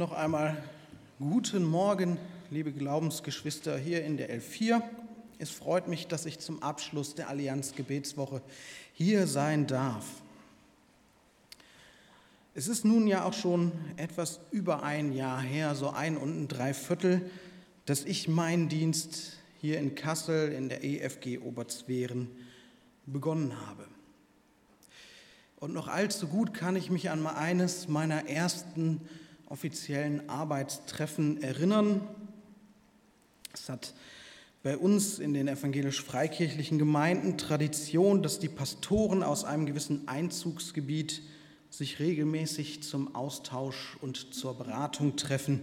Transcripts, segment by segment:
Noch einmal guten Morgen, liebe Glaubensgeschwister hier in der L4. Es freut mich, dass ich zum Abschluss der Allianz Gebetswoche hier sein darf. Es ist nun ja auch schon etwas über ein Jahr her, so ein und ein Dreiviertel, dass ich meinen Dienst hier in Kassel in der EFG Oberzweren begonnen habe. Und noch allzu gut kann ich mich an eines meiner ersten offiziellen Arbeitstreffen erinnern. Es hat bei uns in den evangelisch-freikirchlichen Gemeinden Tradition, dass die Pastoren aus einem gewissen Einzugsgebiet sich regelmäßig zum Austausch und zur Beratung treffen.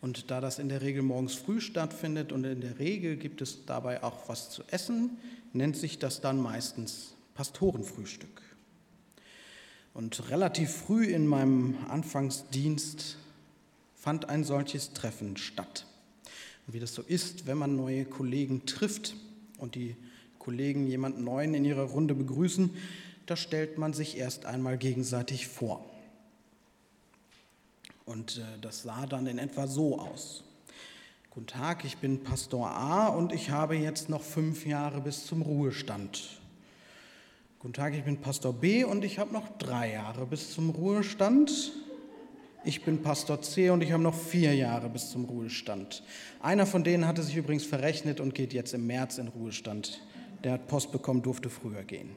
Und da das in der Regel morgens früh stattfindet und in der Regel gibt es dabei auch was zu essen, nennt sich das dann meistens Pastorenfrühstück. Und relativ früh in meinem Anfangsdienst fand ein solches Treffen statt. Und wie das so ist, wenn man neue Kollegen trifft und die Kollegen jemanden Neuen in ihrer Runde begrüßen, da stellt man sich erst einmal gegenseitig vor. Und äh, das sah dann in etwa so aus. Guten Tag, ich bin Pastor A und ich habe jetzt noch fünf Jahre bis zum Ruhestand. Guten Tag, ich bin Pastor B und ich habe noch drei Jahre bis zum Ruhestand. Ich bin Pastor C und ich habe noch vier Jahre bis zum Ruhestand. Einer von denen hatte sich übrigens verrechnet und geht jetzt im März in Ruhestand. Der hat Post bekommen, durfte früher gehen.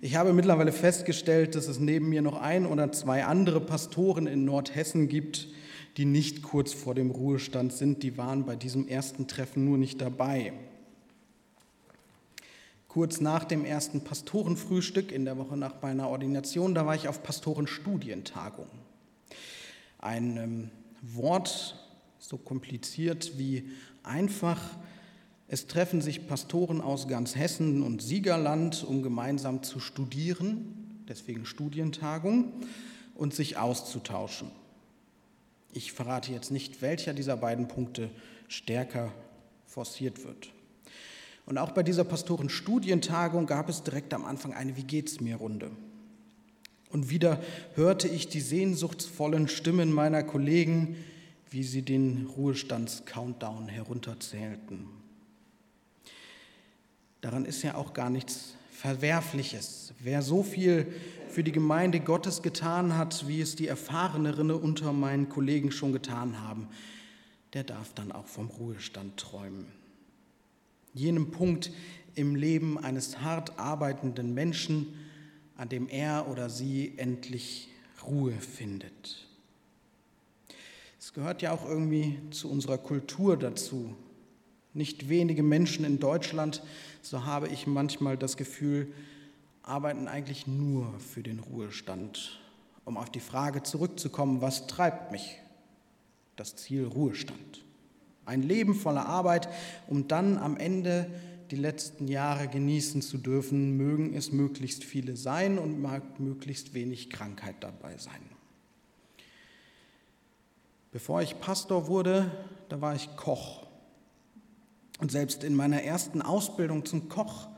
Ich habe mittlerweile festgestellt, dass es neben mir noch ein oder zwei andere Pastoren in Nordhessen gibt, die nicht kurz vor dem Ruhestand sind. Die waren bei diesem ersten Treffen nur nicht dabei. Kurz nach dem ersten Pastorenfrühstück in der Woche nach meiner Ordination, da war ich auf Pastorenstudientagung. Ein ähm, Wort so kompliziert wie einfach. Es treffen sich Pastoren aus ganz Hessen und Siegerland, um gemeinsam zu studieren, deswegen Studientagung, und sich auszutauschen. Ich verrate jetzt nicht, welcher dieser beiden Punkte stärker forciert wird. Und auch bei dieser Pastorenstudientagung gab es direkt am Anfang eine Wie geht's mir Runde. Und wieder hörte ich die sehnsuchtsvollen Stimmen meiner Kollegen, wie sie den Ruhestands-Countdown herunterzählten. Daran ist ja auch gar nichts Verwerfliches. Wer so viel für die Gemeinde Gottes getan hat, wie es die Erfahreneren unter meinen Kollegen schon getan haben, der darf dann auch vom Ruhestand träumen jenem Punkt im Leben eines hart arbeitenden Menschen, an dem er oder sie endlich Ruhe findet. Es gehört ja auch irgendwie zu unserer Kultur dazu. Nicht wenige Menschen in Deutschland, so habe ich manchmal das Gefühl, arbeiten eigentlich nur für den Ruhestand. Um auf die Frage zurückzukommen, was treibt mich? Das Ziel Ruhestand. Ein Leben voller Arbeit, um dann am Ende die letzten Jahre genießen zu dürfen, mögen es möglichst viele sein und mag möglichst wenig Krankheit dabei sein. Bevor ich Pastor wurde, da war ich Koch. Und selbst in meiner ersten Ausbildung zum Koch,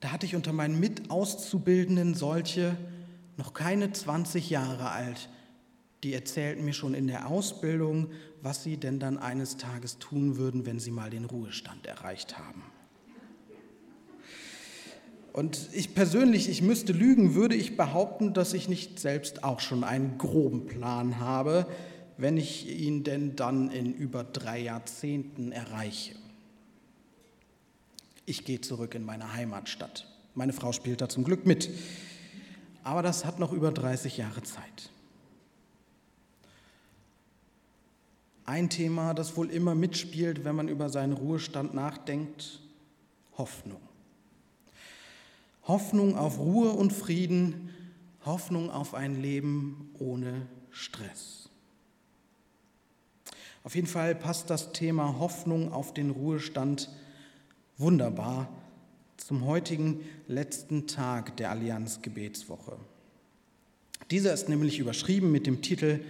da hatte ich unter meinen Mitauszubildenden solche, noch keine 20 Jahre alt, die erzählten mir schon in der Ausbildung, was sie denn dann eines Tages tun würden, wenn sie mal den Ruhestand erreicht haben. Und ich persönlich, ich müsste lügen, würde ich behaupten, dass ich nicht selbst auch schon einen groben Plan habe, wenn ich ihn denn dann in über drei Jahrzehnten erreiche. Ich gehe zurück in meine Heimatstadt. Meine Frau spielt da zum Glück mit. Aber das hat noch über 30 Jahre Zeit. Ein Thema, das wohl immer mitspielt, wenn man über seinen Ruhestand nachdenkt, Hoffnung. Hoffnung auf Ruhe und Frieden, Hoffnung auf ein Leben ohne Stress. Auf jeden Fall passt das Thema Hoffnung auf den Ruhestand wunderbar zum heutigen letzten Tag der Allianz Gebetswoche. Dieser ist nämlich überschrieben mit dem Titel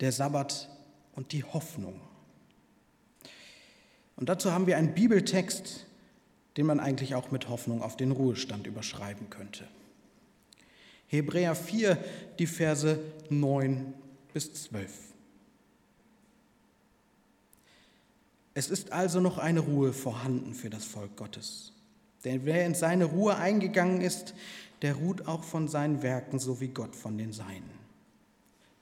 Der Sabbat und die Hoffnung. Und dazu haben wir einen Bibeltext, den man eigentlich auch mit Hoffnung auf den Ruhestand überschreiben könnte. Hebräer 4, die Verse 9 bis 12. Es ist also noch eine Ruhe vorhanden für das Volk Gottes. Denn wer in seine Ruhe eingegangen ist, der ruht auch von seinen Werken, so wie Gott von den Seinen.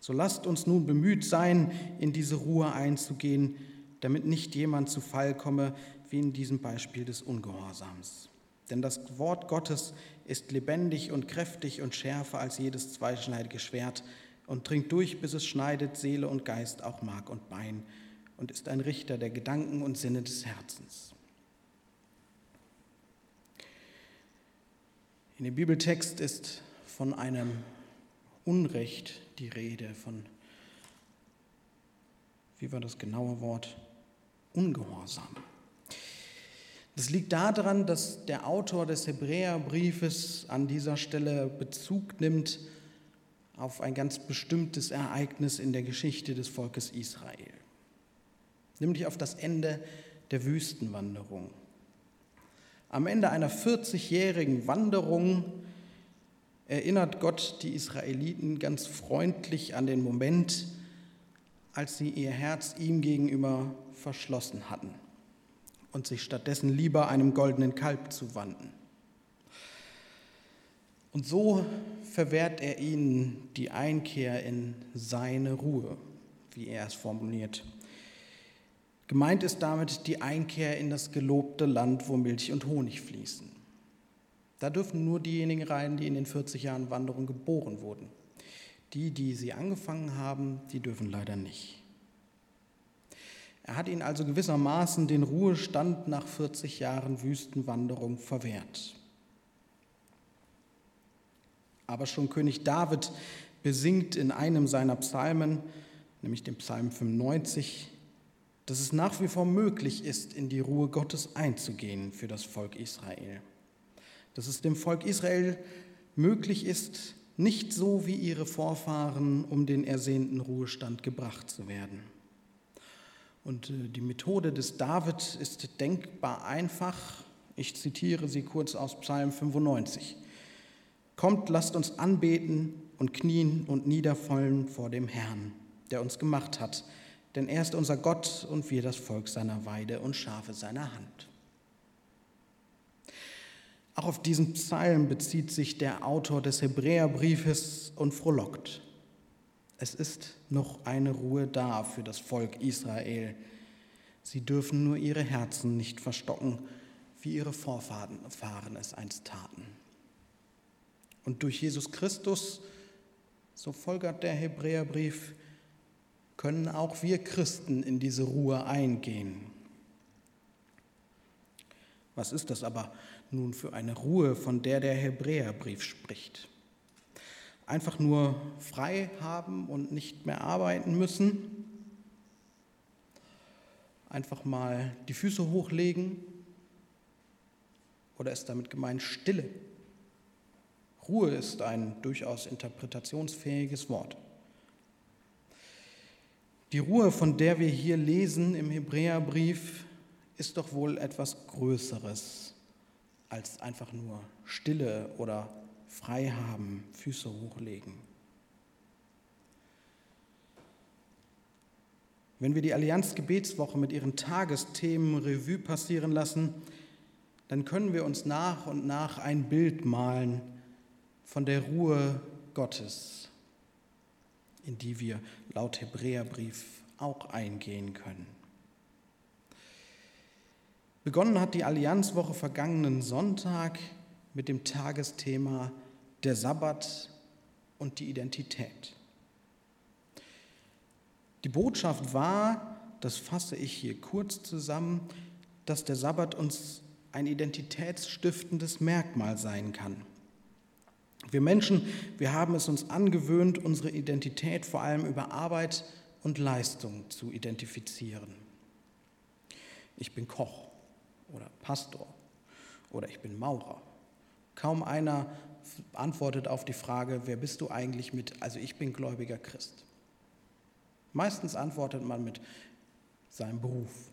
So lasst uns nun bemüht sein, in diese Ruhe einzugehen, damit nicht jemand zu Fall komme, wie in diesem Beispiel des Ungehorsams. Denn das Wort Gottes ist lebendig und kräftig und schärfer als jedes zweischneidige Schwert und dringt durch, bis es schneidet Seele und Geist, auch Mark und Bein, und ist ein Richter der Gedanken und Sinne des Herzens. In dem Bibeltext ist von einem Unrecht die Rede, von, wie war das genaue Wort? Ungehorsam. Das liegt daran, dass der Autor des Hebräerbriefes an dieser Stelle Bezug nimmt auf ein ganz bestimmtes Ereignis in der Geschichte des Volkes Israel, nämlich auf das Ende der Wüstenwanderung. Am Ende einer 40-jährigen Wanderung erinnert Gott die Israeliten ganz freundlich an den Moment, als sie ihr Herz ihm gegenüber verschlossen hatten und sich stattdessen lieber einem goldenen Kalb zuwandten. Und so verwehrt er ihnen die Einkehr in seine Ruhe, wie er es formuliert. Gemeint ist damit die Einkehr in das gelobte Land, wo Milch und Honig fließen. Da dürfen nur diejenigen rein, die in den 40 Jahren Wanderung geboren wurden. Die, die sie angefangen haben, die dürfen leider nicht. Er hat ihnen also gewissermaßen den Ruhestand nach 40 Jahren Wüstenwanderung verwehrt. Aber schon König David besingt in einem seiner Psalmen, nämlich dem Psalm 95, dass es nach wie vor möglich ist, in die Ruhe Gottes einzugehen für das Volk Israel. Dass es dem Volk Israel möglich ist, nicht so wie ihre Vorfahren um den ersehnten Ruhestand gebracht zu werden. Und äh, die Methode des David ist denkbar einfach. Ich zitiere sie kurz aus Psalm 95. Kommt, lasst uns anbeten und knien und niederfallen vor dem Herrn, der uns gemacht hat denn er ist unser Gott und wir das Volk seiner Weide und Schafe seiner Hand. Auch auf diesen Psalm bezieht sich der Autor des Hebräerbriefes und frohlockt. Es ist noch eine Ruhe da für das Volk Israel. Sie dürfen nur ihre Herzen nicht verstocken, wie ihre Vorfahren es einst taten. Und durch Jesus Christus, so folgert der Hebräerbrief, können auch wir Christen in diese Ruhe eingehen. Was ist das aber nun für eine Ruhe, von der der Hebräerbrief spricht? Einfach nur frei haben und nicht mehr arbeiten müssen? Einfach mal die Füße hochlegen? Oder ist damit gemeint Stille? Ruhe ist ein durchaus interpretationsfähiges Wort. Die Ruhe, von der wir hier lesen im Hebräerbrief, ist doch wohl etwas Größeres als einfach nur Stille oder frei haben, Füße hochlegen. Wenn wir die Allianz Gebetswoche mit ihren Tagesthemen Revue passieren lassen, dann können wir uns nach und nach ein Bild malen von der Ruhe Gottes, in die wir laut Hebräerbrief auch eingehen können. Begonnen hat die Allianzwoche vergangenen Sonntag mit dem Tagesthema der Sabbat und die Identität. Die Botschaft war, das fasse ich hier kurz zusammen, dass der Sabbat uns ein identitätsstiftendes Merkmal sein kann. Wir Menschen, wir haben es uns angewöhnt, unsere Identität vor allem über Arbeit und Leistung zu identifizieren. Ich bin Koch oder Pastor oder ich bin Maurer. Kaum einer antwortet auf die Frage, wer bist du eigentlich mit, also ich bin gläubiger Christ. Meistens antwortet man mit seinem Beruf.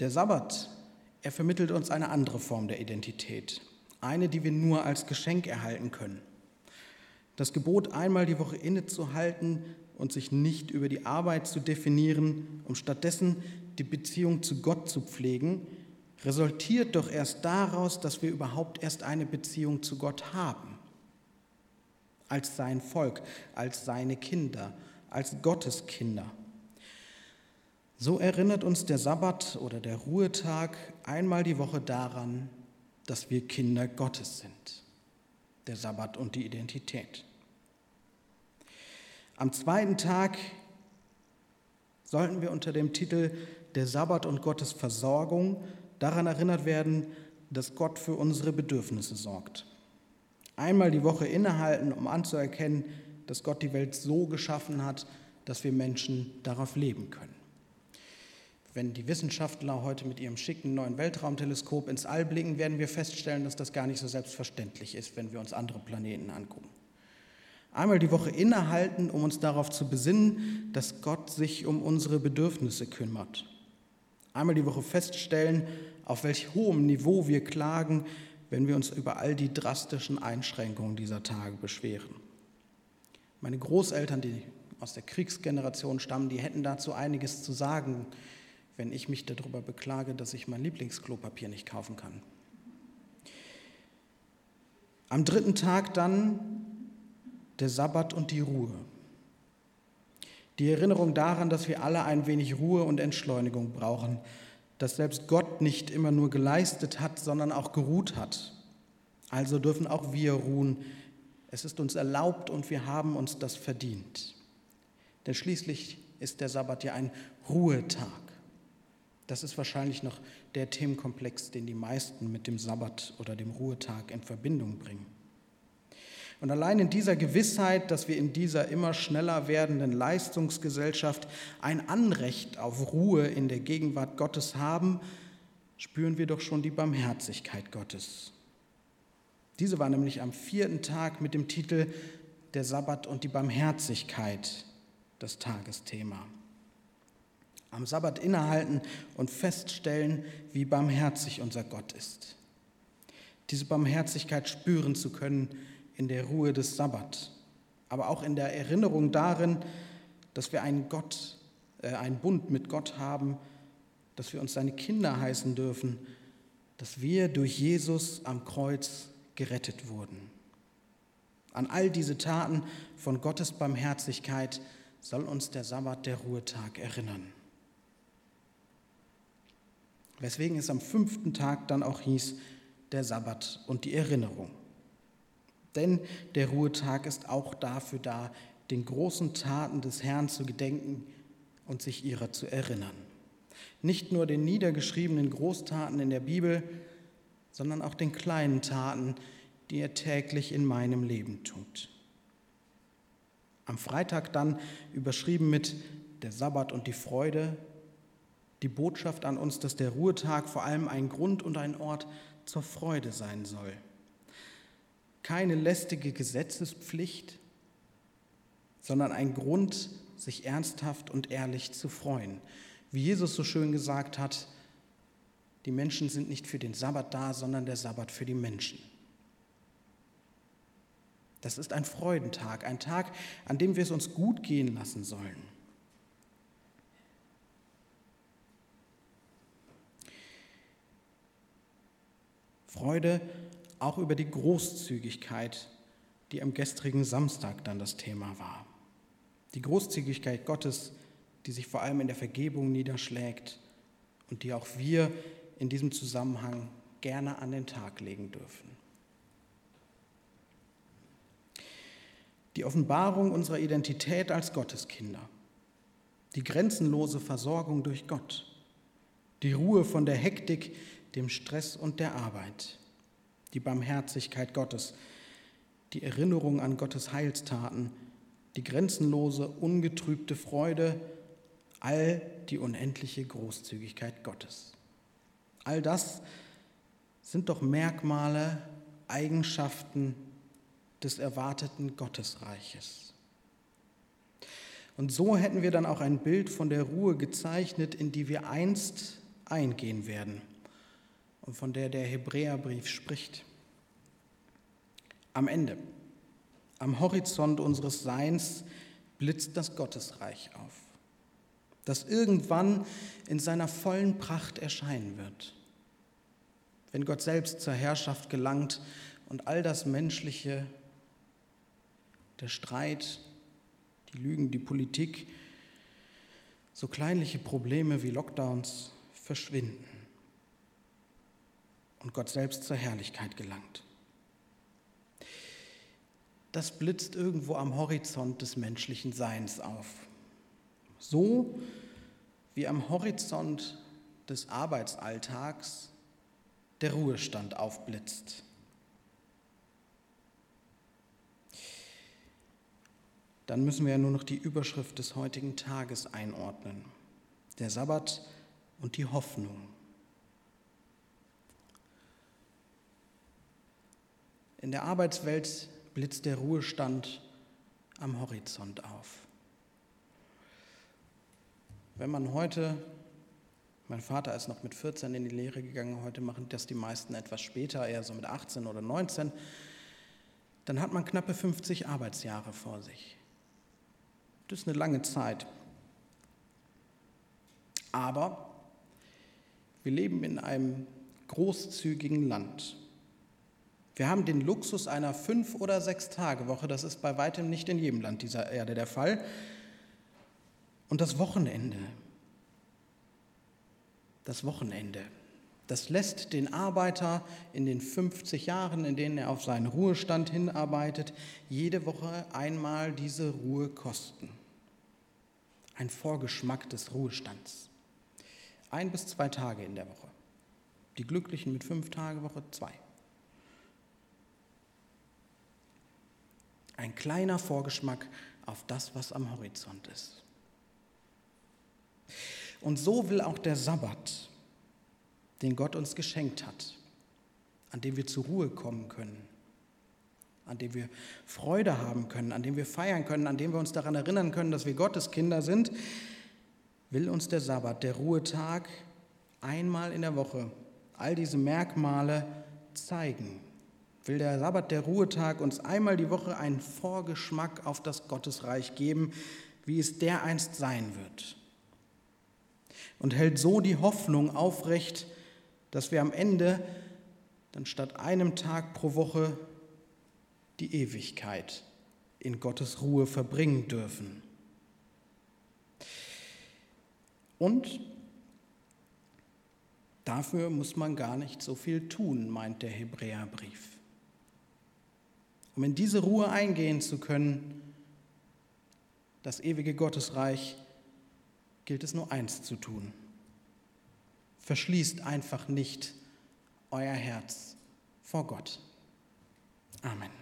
Der Sabbat Er vermittelt uns eine andere Form der Identität, eine, die wir nur als Geschenk erhalten können. Das Gebot, einmal die Woche innezuhalten und sich nicht über die Arbeit zu definieren, um stattdessen die Beziehung zu Gott zu pflegen, resultiert doch erst daraus, dass wir überhaupt erst eine Beziehung zu Gott haben. Als sein Volk, als seine Kinder, als Gottes Kinder. So erinnert uns der Sabbat oder der Ruhetag einmal die Woche daran, dass wir Kinder Gottes sind. Der Sabbat und die Identität. Am zweiten Tag sollten wir unter dem Titel Der Sabbat und Gottes Versorgung daran erinnert werden, dass Gott für unsere Bedürfnisse sorgt. Einmal die Woche innehalten, um anzuerkennen, dass Gott die Welt so geschaffen hat, dass wir Menschen darauf leben können. Wenn die Wissenschaftler heute mit ihrem schicken neuen Weltraumteleskop ins All blicken, werden wir feststellen, dass das gar nicht so selbstverständlich ist, wenn wir uns andere Planeten angucken. Einmal die Woche innehalten, um uns darauf zu besinnen, dass Gott sich um unsere Bedürfnisse kümmert. Einmal die Woche feststellen, auf welch hohem Niveau wir klagen, wenn wir uns über all die drastischen Einschränkungen dieser Tage beschweren. Meine Großeltern, die aus der Kriegsgeneration stammen, die hätten dazu einiges zu sagen, wenn ich mich darüber beklage, dass ich mein Lieblingsklopapier nicht kaufen kann. Am dritten Tag dann der Sabbat und die Ruhe. Die Erinnerung daran, dass wir alle ein wenig Ruhe und Entschleunigung brauchen, dass selbst Gott nicht immer nur geleistet hat, sondern auch geruht hat. Also dürfen auch wir ruhen. Es ist uns erlaubt und wir haben uns das verdient. Denn schließlich ist der Sabbat ja ein Ruhetag. Das ist wahrscheinlich noch der Themenkomplex, den die meisten mit dem Sabbat oder dem Ruhetag in Verbindung bringen. Und allein in dieser Gewissheit, dass wir in dieser immer schneller werdenden Leistungsgesellschaft ein Anrecht auf Ruhe in der Gegenwart Gottes haben, spüren wir doch schon die Barmherzigkeit Gottes. Diese war nämlich am vierten Tag mit dem Titel Der Sabbat und die Barmherzigkeit das Tagesthema. Am Sabbat innehalten und feststellen, wie barmherzig unser Gott ist. Diese Barmherzigkeit spüren zu können, in der Ruhe des Sabbat, aber auch in der Erinnerung darin, dass wir einen Gott, äh, einen Bund mit Gott haben, dass wir uns seine Kinder heißen dürfen, dass wir durch Jesus am Kreuz gerettet wurden. An all diese Taten von Gottes Barmherzigkeit soll uns der Sabbat, der Ruhetag, erinnern. Weswegen es am fünften Tag dann auch hieß, der Sabbat und die Erinnerung. Denn der Ruhetag ist auch dafür da, den großen Taten des Herrn zu gedenken und sich ihrer zu erinnern. Nicht nur den niedergeschriebenen Großtaten in der Bibel, sondern auch den kleinen Taten, die er täglich in meinem Leben tut. Am Freitag dann überschrieben mit der Sabbat und die Freude, die Botschaft an uns, dass der Ruhetag vor allem ein Grund und ein Ort zur Freude sein soll keine lästige Gesetzespflicht, sondern ein Grund, sich ernsthaft und ehrlich zu freuen. Wie Jesus so schön gesagt hat, die Menschen sind nicht für den Sabbat da, sondern der Sabbat für die Menschen. Das ist ein Freudentag, ein Tag, an dem wir es uns gut gehen lassen sollen. Freude auch über die Großzügigkeit, die am gestrigen Samstag dann das Thema war. Die Großzügigkeit Gottes, die sich vor allem in der Vergebung niederschlägt und die auch wir in diesem Zusammenhang gerne an den Tag legen dürfen. Die Offenbarung unserer Identität als Gotteskinder, die grenzenlose Versorgung durch Gott, die Ruhe von der Hektik, dem Stress und der Arbeit, die Barmherzigkeit Gottes, die Erinnerung an Gottes Heilstaten, die grenzenlose, ungetrübte Freude, all die unendliche Großzügigkeit Gottes. All das sind doch Merkmale, Eigenschaften des erwarteten Gottesreiches. Und so hätten wir dann auch ein Bild von der Ruhe gezeichnet, in die wir einst eingehen werden und von der der Hebräerbrief spricht. Am Ende, am Horizont unseres Seins blitzt das Gottesreich auf, das irgendwann in seiner vollen Pracht erscheinen wird. Wenn Gott selbst zur Herrschaft gelangt und all das Menschliche, der Streit, die Lügen, die Politik, so kleinliche Probleme wie Lockdowns verschwinden und Gott selbst zur Herrlichkeit gelangt. Das blitzt irgendwo am Horizont des menschlichen Seins auf. So wie am Horizont des Arbeitsalltags der Ruhestand aufblitzt. Dann müssen wir ja nur noch die Überschrift des heutigen Tages einordnen. Der Sabbat und die Hoffnung. In der Arbeitswelt blitzt der Ruhestand am Horizont auf. Wenn man heute, mein Vater ist noch mit 14 in die Lehre gegangen, heute machen das die meisten etwas später, eher so mit 18 oder 19, dann hat man knappe 50 Arbeitsjahre vor sich. Das ist eine lange Zeit. Aber wir leben in einem großzügigen Land. Wir haben den Luxus einer Fünf- oder Sechs-Tage-Woche. Das ist bei weitem nicht in jedem Land dieser Erde der Fall. Und das Wochenende. Das Wochenende. Das lässt den Arbeiter in den 50 Jahren, in denen er auf seinen Ruhestand hinarbeitet, jede Woche einmal diese Ruhe kosten. Ein Vorgeschmack des Ruhestands. Ein bis zwei Tage in der Woche. Die Glücklichen mit fünf Tage Woche zwei. Ein kleiner Vorgeschmack auf das, was am Horizont ist. Und so will auch der Sabbat, den Gott uns geschenkt hat, an dem wir zur Ruhe kommen können, an dem wir Freude haben können, an dem wir feiern können, an dem wir uns daran erinnern können, dass wir Gottes Kinder sind, will uns der Sabbat, der Ruhetag, einmal in der Woche all diese Merkmale zeigen will der Sabbat, der Ruhetag, uns einmal die Woche einen Vorgeschmack auf das Gottesreich geben, wie es dereinst sein wird. Und hält so die Hoffnung aufrecht, dass wir am Ende dann statt einem Tag pro Woche die Ewigkeit in Gottes Ruhe verbringen dürfen. Und dafür muss man gar nicht so viel tun, meint der Hebräerbrief. Um in diese Ruhe eingehen zu können, das ewige Gottesreich, gilt es nur eins zu tun. Verschließt einfach nicht euer Herz vor Gott. Amen.